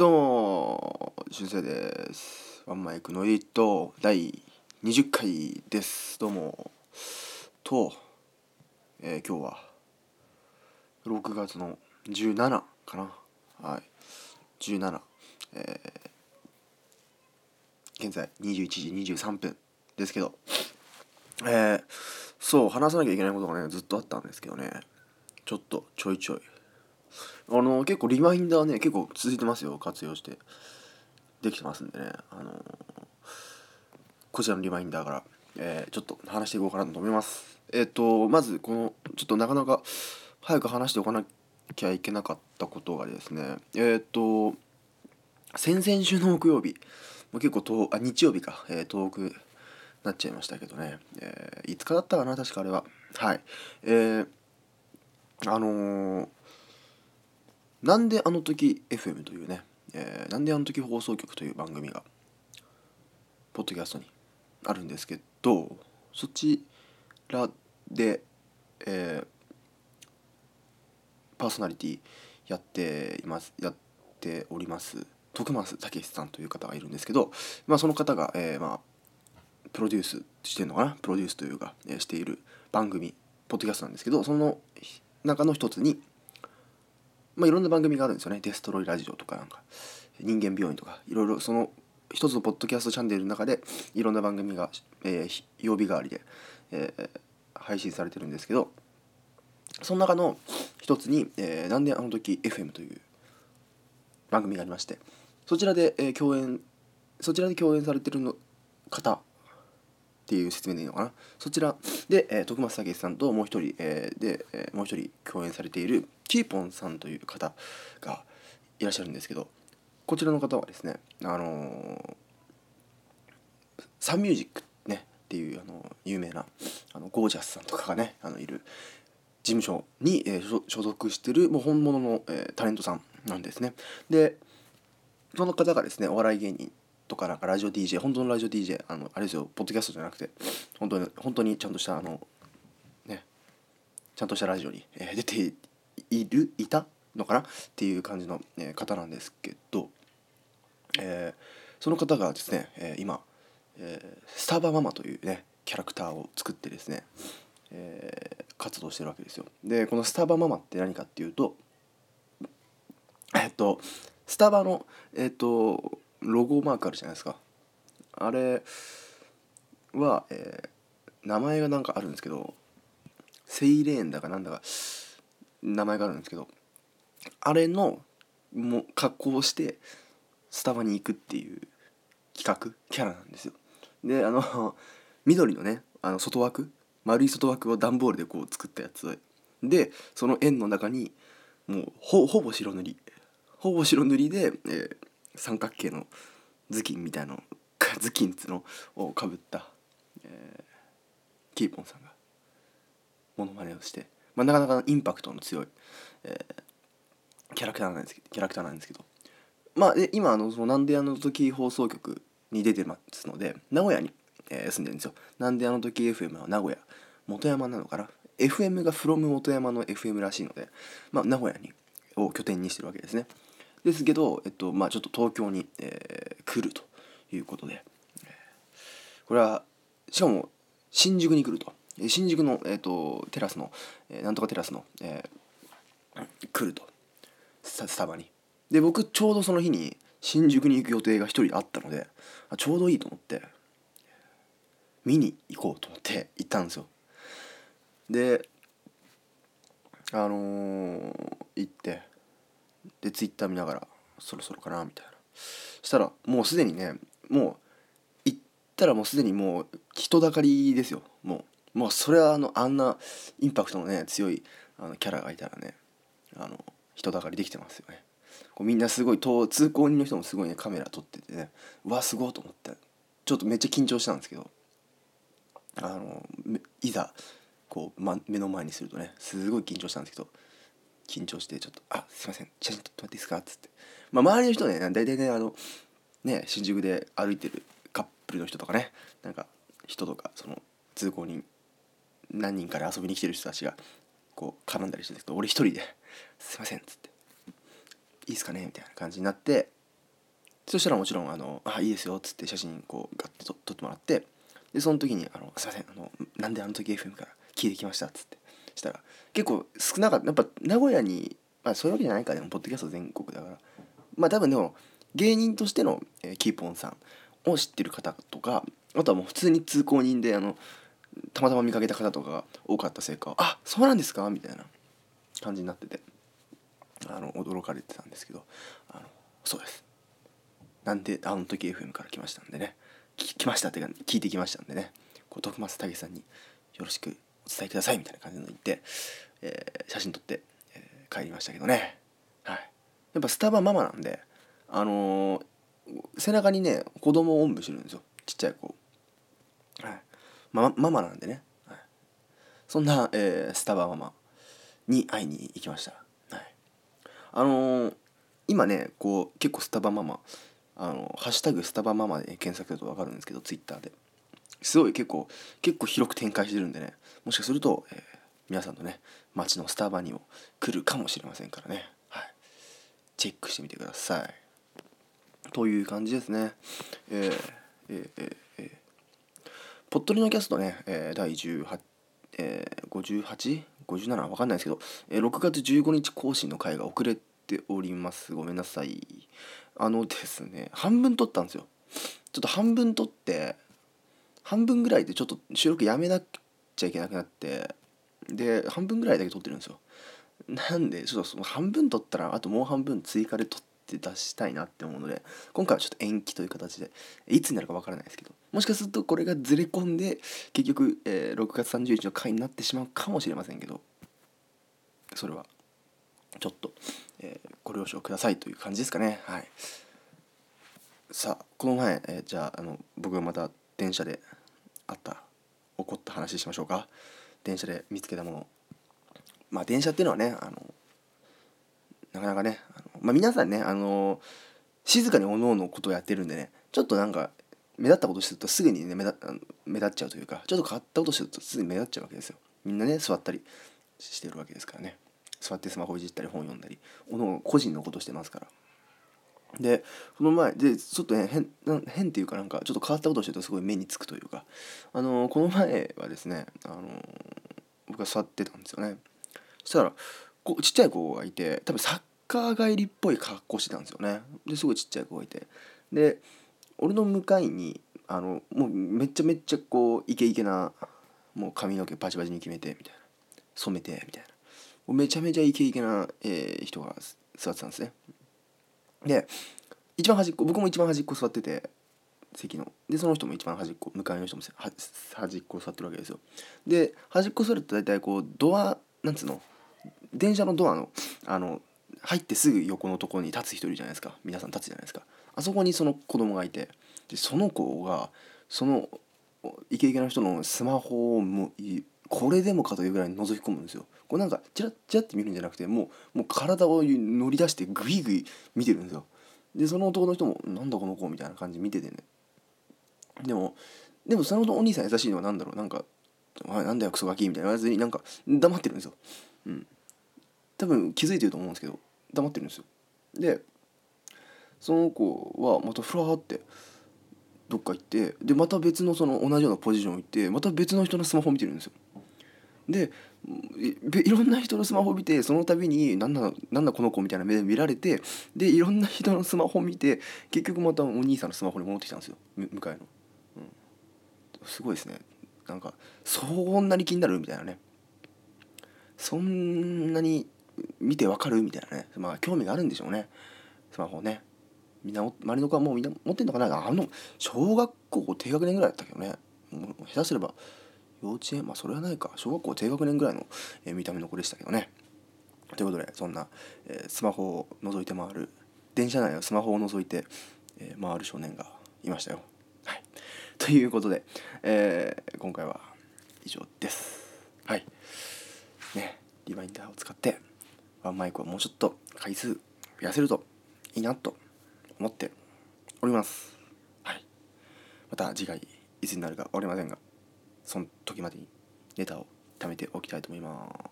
どうも、しゅんせいです。ワンマイクのエイト第20回です。どうも。と、えー今日は6月の17かな。はい。17。えー現在21時23分ですけど、えーそう、話さなきゃいけないことがね、ずっとあったんですけどね、ちょっとちょいちょい。あの結構リマインダーね結構続いてますよ活用して。できてますんでね。あのこちらのリマインダーから、えーちょっと話していこうかなと思います。えっ、とまずこのちょっとなかなか早く話しておかなきゃいけなかったことがですね。えっ、と先々週の木曜日も結構遠あ日曜日か、えー遠くなっちゃいましたけどね、えー、5日だったかな確かあれは。はい。えー、あのーなんであの時 FM というね、えーなんであの時放送局という番組がポッドキャストにあるんですけどそちらで、えーパーソナリティやっていますやっております徳増武さんという方がいるんですけど、まあ、その方が、えーまあ、プロデュースしてるのかな？プロデュースというか、えーしている番組ポッドキャストなんですけどその中の一つにまあ、いろんな番組があるんですよね。デストロイラジオとかなんか、人間病院とか、いろいろその一つのポッドキャストチャンネルの中で、いろんな番組が、えー曜日代わりで、えー配信されてるんですけど、その中の一つに、えーなんであの時 FM という番組がありまして、そちらで、えー共演、そちらで共演されてるの方っていう説明でいいのかな？そちらで、えー徳松武さんともう一人、えーで、えーもう一人共演されているキーポンさんという方がいらっしゃるんですけどこちらの方はですねあのーサンミュージックねっていうあの有名なあのゴージャスさんとかがねあのいる事務所に、えー所所属してるもう本物の、えータレントさんなんですね。でその方がですねお笑い芸人とかなんかラジオ DJ 本当のラジオ DJ あのあれですよポッドキャストじゃなくて本当に本当にちゃんとしたあのねちゃんとしたラジオに、えー出ているいたのかな？っていう感じの、えー方なんですけど、えーその方がですね、えー今、えースタバママというねキャラクターを作ってですね、えー活動してるわけですよ。でこのスタバママって何かっていうとえっとスタバのえっとロゴマークあるじゃないですか。あれは、えー名前がなんかあるんですけどセイレーンだかなんだか名前があるんですけどあれのも格好をしてスタバに行くっていう企画キャラなんですよ。であの緑のねあの外枠丸い外枠を段ボールでこう作ったやつ。でその円の中にもうほほぼ白塗り。ほぼ白塗りで、えー三角形の頭巾みたいなの頭巾っつのをかぶった、えーキーポンさんがモノマネをして、まあ、なかなかインパクトの強い、えーキャラクターなんですけどキャラクターなんですけどまあで今あのそのなんであの時放送局に出てますので名古屋に、えー住んでるんですよ。なんであの時 FM は名古屋元山なのかな？FM が from 元山の FM らしいので、まあ、名古屋にを拠点にしてるわけですね。ですけど、えっとまあ、ちょっと東京に、えー来るということで、これはしかも新宿に来ると。新宿の、えー、とテラスの、えーなんとかテラスの、えー来ると。スタバに。で僕ちょうどその日に新宿に行く予定が一人あったのであちょうどいいと思って見に行こうと思って行ったんですよ。であのー行ってでツイッター見ながらそろそろかなみたいな。したらもうすでにねもう行ったらもうすでにもう人だかりですよ。もうもうそれはあのあんなインパクトのね強いあのキャラがいたらねあの人だかりできてますよね。こうみんなすごいと通行人の人もすごいねカメラ撮っててねうわすごいと思って。ちょっとめっちゃ緊張したんですけどあのいざこう、ま、目の前にするとねすごい緊張したんですけど緊張してちょっと「あすいません写真撮ってもらっていいですか?」っつって、まあ、周りの人ね大体ねあのね新宿で歩いてるカップルの人とかねなんか人とかその通行人何人かで遊びに来てる人たちがこう絡んだりしてるんですけど俺一人で「すいません」っつって「いいっすかね?」みたいな感じになってそしたらもちろん「あのあいいですよ」っつって写真こうガッて撮ってもらってでその時にあの「すいませんあのなんであの時 FM から聞いてきました」っつってしたら結構少なかった。やっぱ名古屋にまあそういうわけじゃないかでもポッドキャスト全国だから。まあ多分でも芸人としての、えー、キーポンさんを知ってる方とかあとはもう普通に通行人であのたまたま見かけた方とかが多かったせいか「あそうなんですか?」みたいな感じになっててあの驚かれてたんですけどあのそうです。なんであの時 FM から来ましたんでね。来ましたってか聞いてきましたんでね。こう徳松武さんによろしくお伝えくださいみたいな感じの言って、えー、写真撮って、えー、帰りましたけどね。はい。やっぱスタバママなんであのー、背中にね子供をおんぶしてるんですよ。ちっちゃい子。はい。まママなんでね、はい、そんな、えー、スタバママに会いに行きました。はい。あのー、今ねこう結構スタバママあのハッシュタグスタバママで検索すると分かるんですけどツイッターで。すごい結構結構広く展開してるんでね。もしかすると、えー、皆さんのね街のスタバにも来るかもしれませんからね、はい、チェックしてみてください。という感じですね。えー、えー、えー、えー、ポットリのキャストね、えー、第18えー、58?57 わかんないですけど、え、6月15日更新の回が遅れております。ごめんなさい。あのですね半分撮ったんですよ。ちょっと半分撮って半分ぐらいでちょっと収録やめなちゃいけなくなってで半分ぐらいだけ撮ってるんですよ。なんでちょっとその半分撮ったらあともう半分追加で撮って出したいなって思うので今回はちょっと延期という形でいつになるかわからないですけどもしかするとこれがずれ込んで結局、えー、6月30日の回になってしまうかもしれませんけどそれはちょっと、えー、ご了承くださいという感じですかね。はい。さあこの前、えー、じゃああの僕がまた電車であった起こった話しましょうか。電車で見つけたもの。まあ電車っていうのはねあのなかなかねあの、まあ、皆さんねあの静かにおのおのことをやってるんでねちょっとなんか目立ったことするとすぐにね目立目立っちゃうというかちょっと変わったことするとすぐに目立っちゃうわけですよ。みんなね座ったりしてるわけですからね。座ってスマホいじったり本読んだりおの個人のことしてますから。でこの前でちょっと、ね、変変っていうかなんかちょっと変わったことをしてるとすごい目につくというか。あのこの前はですねあの僕が座ってたんですよね。そしたらこちっちゃい子がいて多分サッカー帰りっぽい格好してたんですよね。ですごいちっちゃい子がいて。で俺の向かいにあのもうめっちゃめっちゃこうイケイケなもう髪の毛バチバチに決めてみたいな。染めてみたいな。めちゃめちゃイケイケな、えー、人が座ってたんですね。で一番端っこ僕も一番端っこ座ってて席の。でその人も一番端っこ向かいの人も端っこ座ってるわけですよ。で端っこ座ると大体こうドアなんつうの電車のドアのあの入ってすぐ横のところに立つ人いるじゃないですか。皆さん立つじゃないですか。あそこにその子供がいてでその子がそのイケイケな人のスマホをもうこれでもかというぐらい覗き込むんですよ。これなんかチラッチラッて見るんじゃなくてもうもう体を乗り出してグイグイ見てるんですよ。でその男の人も「なんだこの子」みたいな感じ見ててね。でもでもそのお兄さん優しいのは何だろう。なんか「おいなんだよクソガキ」みたいな言わずになんか黙ってるんですよ。うん。多分気づいてると思うんですけど黙ってるんですよ。でその子はまたふらーってどっか行ってでまた別のその同じようなポジション行ってまた別の人のスマホ見てるんですよ。でいろんな人のスマホを見てその度になんだなんだこの子みたいな目で見られてでいろんな人のスマホを見て結局またお兄さんのスマホに戻ってきたんですよ。向かいの、うん、すごいですね。なんかそんなに気になるみたいなね。そんなに見てわかるみたいなね。まあ興味があるんでしょうね。スマホね。みんな周りの子はもうみんな持ってんのかな。あの小学校低学年ぐらいだったけどね。下手すれば幼稚園まあそれはないか小学校低学年ぐらいの、えー、見た目の子でしたけどねということでそんな、えー、スマホを覗いて回る電車内をスマホを覗いて、えー、回る少年がいましたよ。はい、ということで、えー、今回は以上です。はい。ね、リマインダーを使ってワンマイクをもうちょっと回数増やせるといいなと思っております。はい。また次回いつになるか分かりませんがその時までにネタを貯めておきたいと思います。